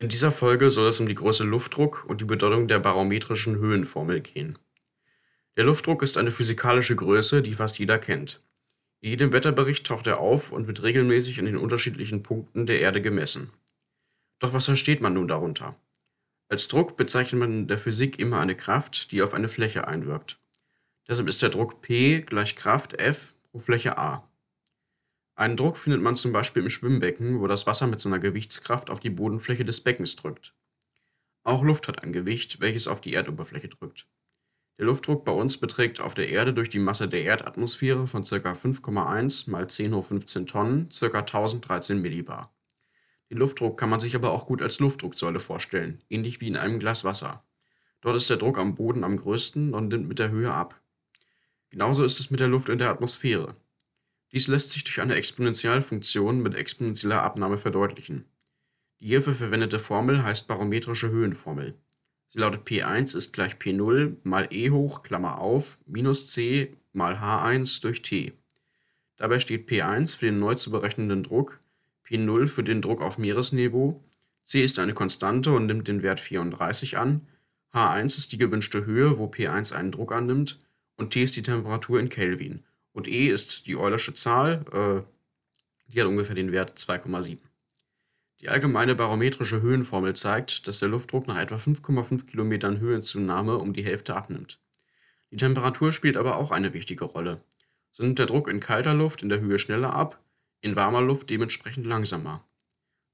In dieser Folge soll es um die Größe Luftdruck und die Bedeutung der barometrischen Höhenformel gehen. Der Luftdruck ist eine physikalische Größe, die fast jeder kennt. In jedem Wetterbericht taucht er auf und wird regelmäßig an den unterschiedlichen Punkten der Erde gemessen. Doch was versteht man nun darunter? Als Druck bezeichnet man in der Physik immer eine Kraft, die auf eine Fläche einwirkt. Deshalb ist der Druck P gleich Kraft F pro Fläche A. Einen Druck findet man zum Beispiel im Schwimmbecken, wo das Wasser mit seiner Gewichtskraft auf die Bodenfläche des Beckens drückt. Auch Luft hat ein Gewicht, welches auf die Erdoberfläche drückt. Der Luftdruck bei uns beträgt auf der Erde durch die Masse der Erdatmosphäre von ca. 5,1 mal 10 hoch 15 Tonnen ca. 1013 Millibar. Den Luftdruck kann man sich aber auch gut als Luftdrucksäule vorstellen, ähnlich wie in einem Glas Wasser. Dort ist der Druck am Boden am größten und nimmt mit der Höhe ab. Genauso ist es mit der Luft in der Atmosphäre. Dies lässt sich durch eine Exponentialfunktion mit exponentieller Abnahme verdeutlichen. Die hierfür verwendete Formel heißt barometrische Höhenformel. Sie lautet P1 ist gleich P0 mal E hoch Klammer auf minus c mal H1 durch T. Dabei steht P1 für den neu zu berechnenden Druck, P0 für den Druck auf Meeresniveau, c ist eine Konstante und nimmt den Wert 34 an, H1 ist die gewünschte Höhe, wo P1 einen Druck annimmt, und T ist die Temperatur in Kelvin und e ist die Eulersche Zahl, äh, die hat ungefähr den Wert 2,7. Die allgemeine barometrische Höhenformel zeigt, dass der Luftdruck nach etwa 5,5 Kilometern Höhenzunahme um die Hälfte abnimmt. Die Temperatur spielt aber auch eine wichtige Rolle. So nimmt der Druck in kalter Luft in der Höhe schneller ab, in warmer Luft dementsprechend langsamer.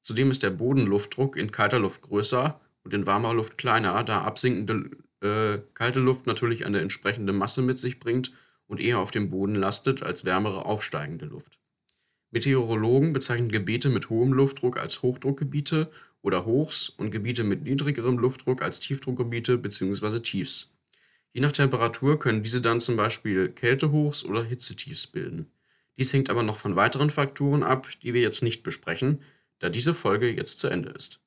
Zudem ist der Bodenluftdruck in kalter Luft größer und in warmer Luft kleiner, da absinkende äh, kalte Luft natürlich eine entsprechende Masse mit sich bringt und eher auf dem Boden lastet als wärmere aufsteigende Luft. Meteorologen bezeichnen Gebiete mit hohem Luftdruck als Hochdruckgebiete oder Hochs und Gebiete mit niedrigerem Luftdruck als Tiefdruckgebiete bzw. Tiefs. Je nach Temperatur können diese dann zum Beispiel Kältehochs oder Hitzetiefs bilden. Dies hängt aber noch von weiteren Faktoren ab, die wir jetzt nicht besprechen, da diese Folge jetzt zu Ende ist.